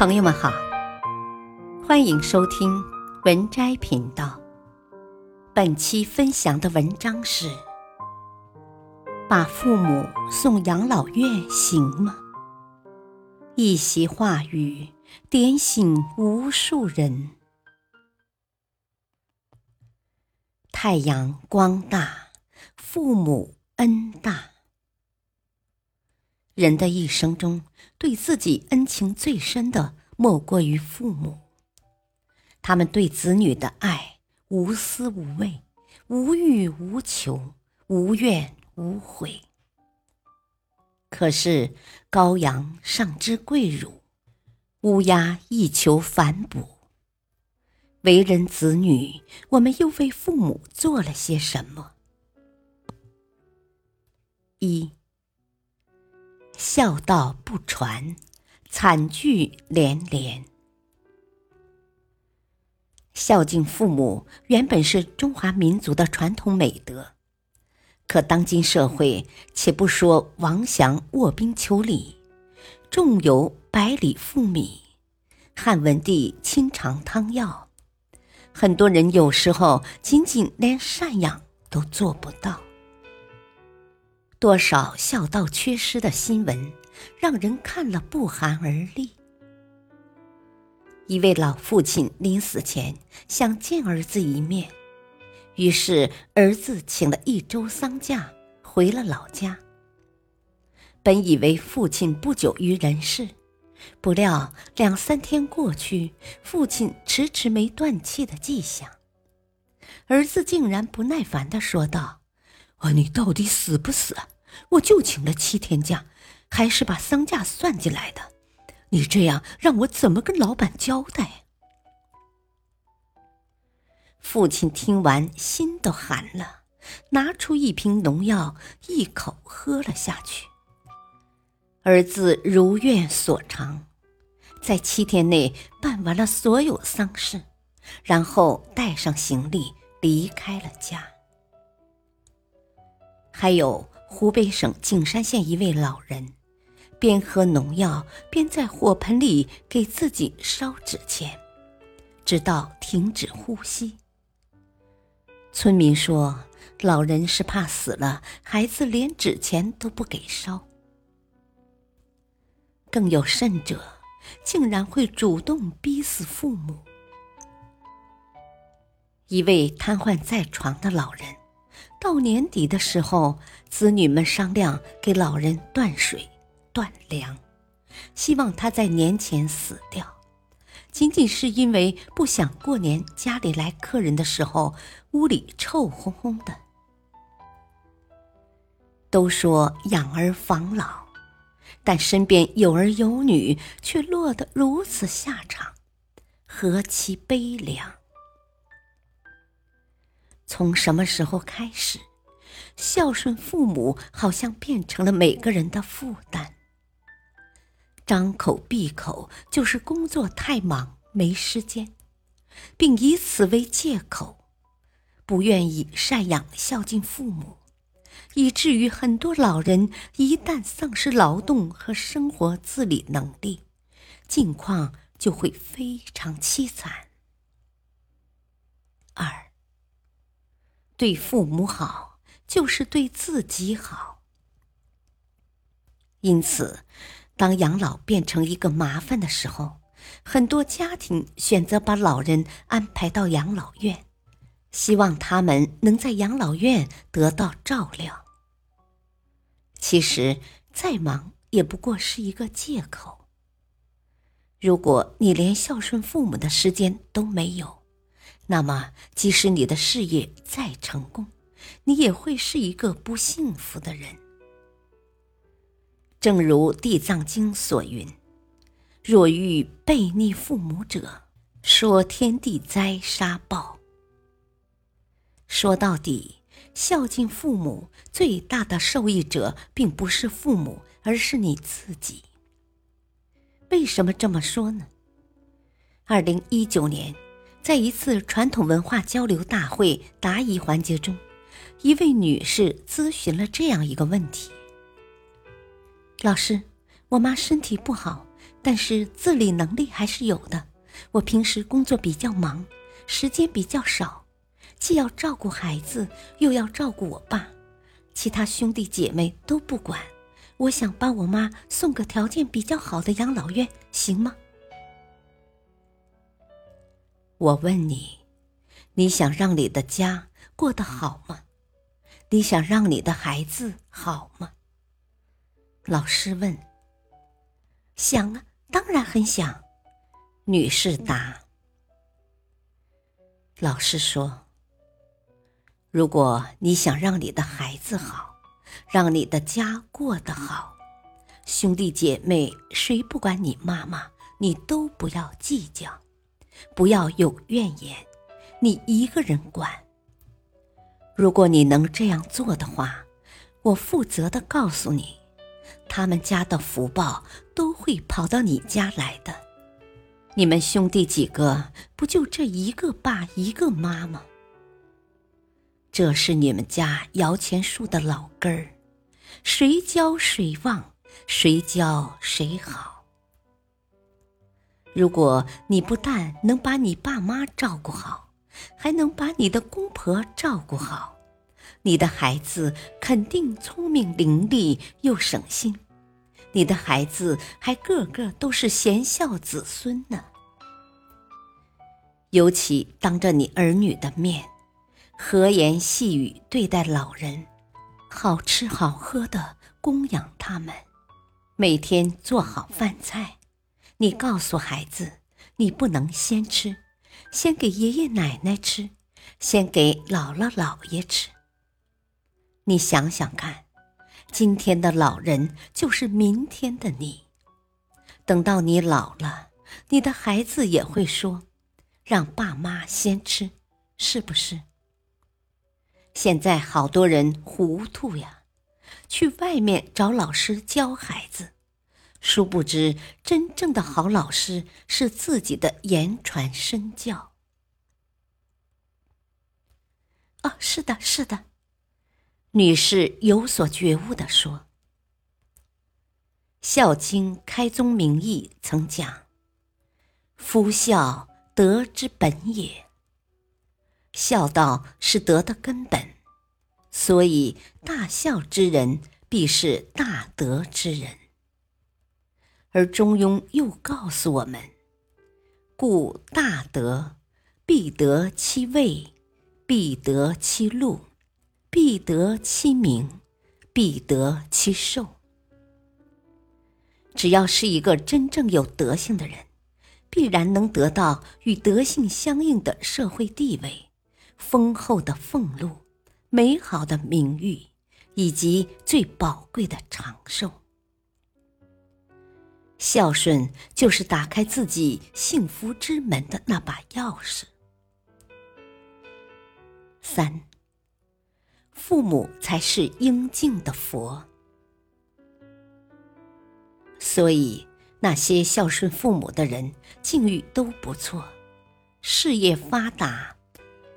朋友们好，欢迎收听文摘频道。本期分享的文章是：把父母送养老院行吗？一席话语点醒无数人。太阳光大，父母恩大。人的一生中，对自己恩情最深的，莫过于父母。他们对子女的爱，无私无畏，无欲无求，无怨无悔。可是，羔羊尚知跪乳，乌鸦亦求反哺。为人子女，我们又为父母做了些什么？一。孝道不传，惨剧连连。孝敬父母原本是中华民族的传统美德，可当今社会，且不说王祥卧冰求鲤，仲由百里赴米，汉文帝亲尝汤药，很多人有时候仅仅连赡养都做不到。多少孝道缺失的新闻，让人看了不寒而栗。一位老父亲临死前想见儿子一面，于是儿子请了一周丧假回了老家。本以为父亲不久于人世，不料两三天过去，父亲迟迟没断气的迹象。儿子竟然不耐烦的说道。啊，你到底死不死？我就请了七天假，还是把丧假算进来的。你这样让我怎么跟老板交代？父亲听完心都寒了，拿出一瓶农药，一口喝了下去。儿子如愿所偿，在七天内办完了所有丧事，然后带上行李离开了家。还有湖北省景山县一位老人，边喝农药边在火盆里给自己烧纸钱，直到停止呼吸。村民说，老人是怕死了，孩子连纸钱都不给烧。更有甚者，竟然会主动逼死父母。一位瘫痪在床的老人。到年底的时候，子女们商量给老人断水、断粮，希望他在年前死掉，仅仅是因为不想过年家里来客人的时候屋里臭烘烘的。都说养儿防老，但身边有儿有女却落得如此下场，何其悲凉！从什么时候开始，孝顺父母好像变成了每个人的负担？张口闭口就是工作太忙没时间，并以此为借口，不愿意赡养孝敬父母，以至于很多老人一旦丧失劳动和生活自理能力，境况就会非常凄惨。二。对父母好，就是对自己好。因此，当养老变成一个麻烦的时候，很多家庭选择把老人安排到养老院，希望他们能在养老院得到照料。其实，再忙也不过是一个借口。如果你连孝顺父母的时间都没有，那么，即使你的事业再成功，你也会是一个不幸福的人。正如《地藏经》所云：“若遇背逆父母者，说天地灾杀报。”说到底，孝敬父母最大的受益者并不是父母，而是你自己。为什么这么说呢？二零一九年。在一次传统文化交流大会答疑环节中，一位女士咨询了这样一个问题：“老师，我妈身体不好，但是自理能力还是有的。我平时工作比较忙，时间比较少，既要照顾孩子，又要照顾我爸，其他兄弟姐妹都不管。我想把我妈送个条件比较好的养老院，行吗？我问你，你想让你的家过得好吗？你想让你的孩子好吗？老师问。想啊，当然很想。女士答。老师说：“如果你想让你的孩子好，让你的家过得好，兄弟姐妹谁不管你妈妈，你都不要计较。”不要有怨言，你一个人管。如果你能这样做的话，我负责的告诉你，他们家的福报都会跑到你家来的。你们兄弟几个不就这一个爸一个妈吗？这是你们家摇钱树的老根儿，谁教谁旺，谁教谁好。如果你不但能把你爸妈照顾好，还能把你的公婆照顾好，你的孩子肯定聪明伶俐又省心，你的孩子还个个都是贤孝子孙呢。尤其当着你儿女的面，和言细语对待老人，好吃好喝的供养他们，每天做好饭菜。你告诉孩子，你不能先吃，先给爷爷奶奶吃，先给姥姥姥爷吃。你想想看，今天的老人就是明天的你。等到你老了，你的孩子也会说：“让爸妈先吃，是不是？”现在好多人糊涂呀，去外面找老师教孩子。殊不知，真正的好老师是自己的言传身教。哦，是的，是的，女士有所觉悟的说，《孝经·开宗明义》曾讲：“夫孝，德之本也。”孝道是德的根本，所以大孝之人必是大德之人。而中庸又告诉我们：“故大德，必得其位，必得其禄，必得其名，必得其寿。”只要是一个真正有德性的人，必然能得到与德性相应的社会地位、丰厚的俸禄、美好的名誉，以及最宝贵的长寿。孝顺就是打开自己幸福之门的那把钥匙。三，父母才是应敬的佛，所以那些孝顺父母的人境遇都不错，事业发达；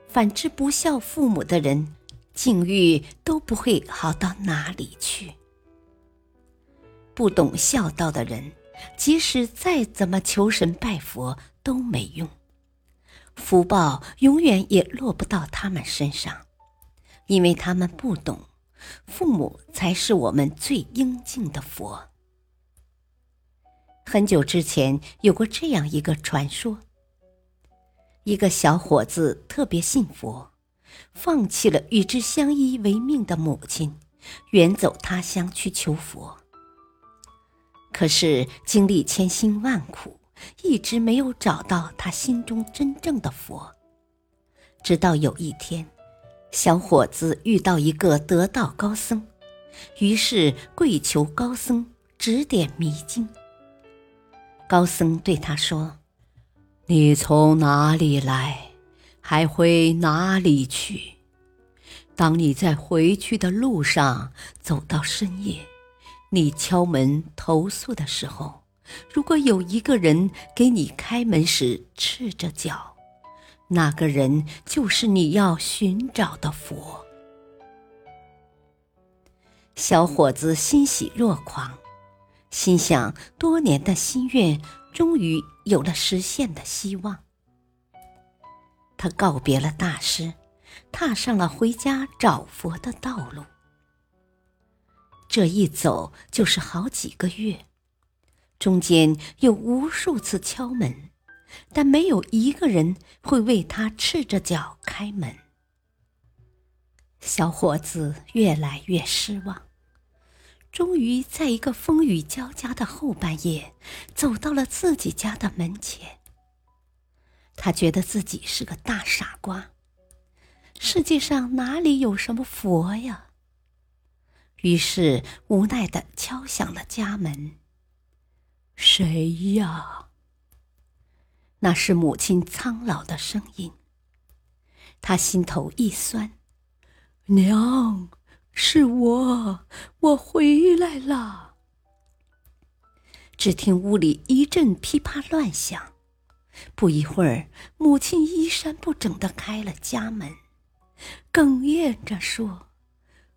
反之不孝父母的人境遇都不会好到哪里去。不懂孝道的人。即使再怎么求神拜佛都没用，福报永远也落不到他们身上，因为他们不懂，父母才是我们最应敬的佛。很久之前有过这样一个传说：一个小伙子特别信佛，放弃了与之相依为命的母亲，远走他乡去求佛。可是经历千辛万苦，一直没有找到他心中真正的佛。直到有一天，小伙子遇到一个得道高僧，于是跪求高僧指点迷津。高僧对他说：“你从哪里来，还回哪里去？当你在回去的路上走到深夜。”你敲门投诉的时候，如果有一个人给你开门时赤着脚，那个人就是你要寻找的佛。小伙子欣喜若狂，心想多年的心愿终于有了实现的希望。他告别了大师，踏上了回家找佛的道路。这一走就是好几个月，中间有无数次敲门，但没有一个人会为他赤着脚开门。小伙子越来越失望，终于在一个风雨交加的后半夜，走到了自己家的门前。他觉得自己是个大傻瓜，世界上哪里有什么佛呀？于是无奈的敲响了家门。谁呀？那是母亲苍老的声音。他心头一酸，娘，是我，我回来了。只听屋里一阵噼啪乱响，不一会儿，母亲衣衫不整的开了家门，哽咽着说。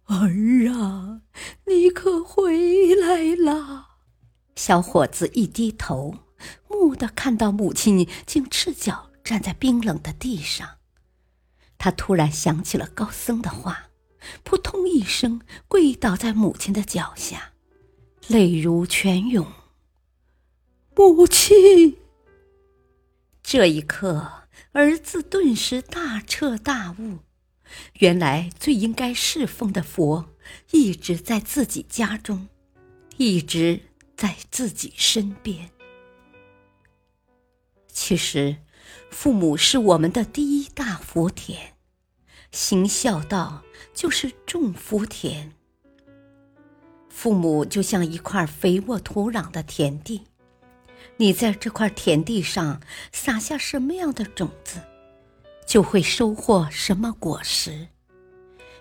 儿啊，你可回来啦！小伙子一低头，蓦地看到母亲竟赤脚站在冰冷的地上。他突然想起了高僧的话，扑通一声跪倒在母亲的脚下，泪如泉涌。母亲！这一刻，儿子顿时大彻大悟。原来最应该侍奉的佛，一直在自己家中，一直在自己身边。其实，父母是我们的第一大福田，行孝道就是种福田。父母就像一块肥沃土壤的田地，你在这块田地上撒下什么样的种子？就会收获什么果实，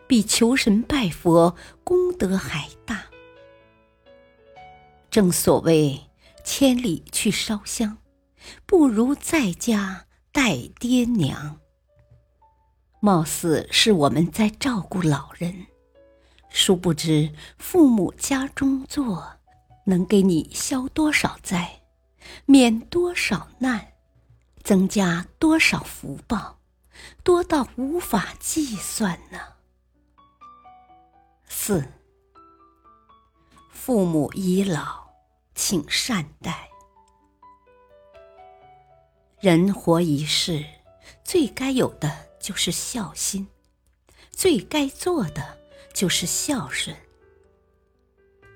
比求神拜佛功德还大。正所谓千里去烧香，不如在家带爹娘。貌似是我们在照顾老人，殊不知父母家中坐，能给你消多少灾，免多少难，增加多少福报。多到无法计算呢。四，父母已老，请善待。人活一世，最该有的就是孝心，最该做的就是孝顺。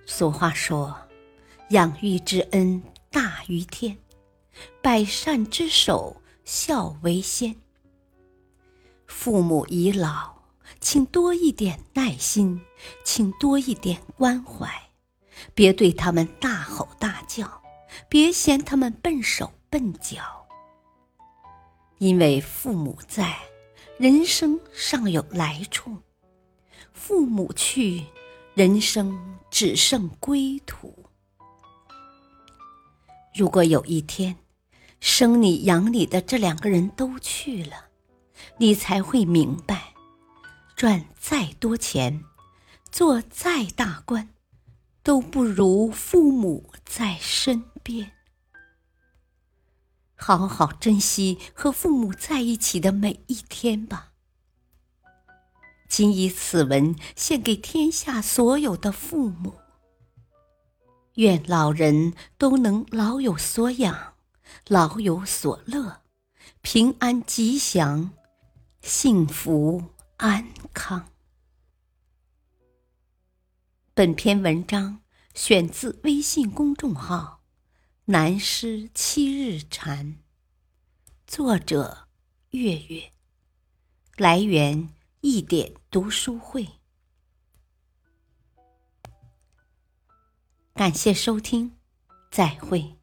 俗话说：“养育之恩大于天，百善之首孝为先。”父母已老，请多一点耐心，请多一点关怀，别对他们大吼大叫，别嫌他们笨手笨脚。因为父母在，人生尚有来处；父母去，人生只剩归途。如果有一天，生你养你的这两个人都去了，你才会明白，赚再多钱，做再大官，都不如父母在身边。好好珍惜和父母在一起的每一天吧。谨以此文献给天下所有的父母，愿老人都能老有所养，老有所乐，平安吉祥。幸福安康。本篇文章选自微信公众号“南师七日禅”，作者月月，来源一点读书会。感谢收听，再会。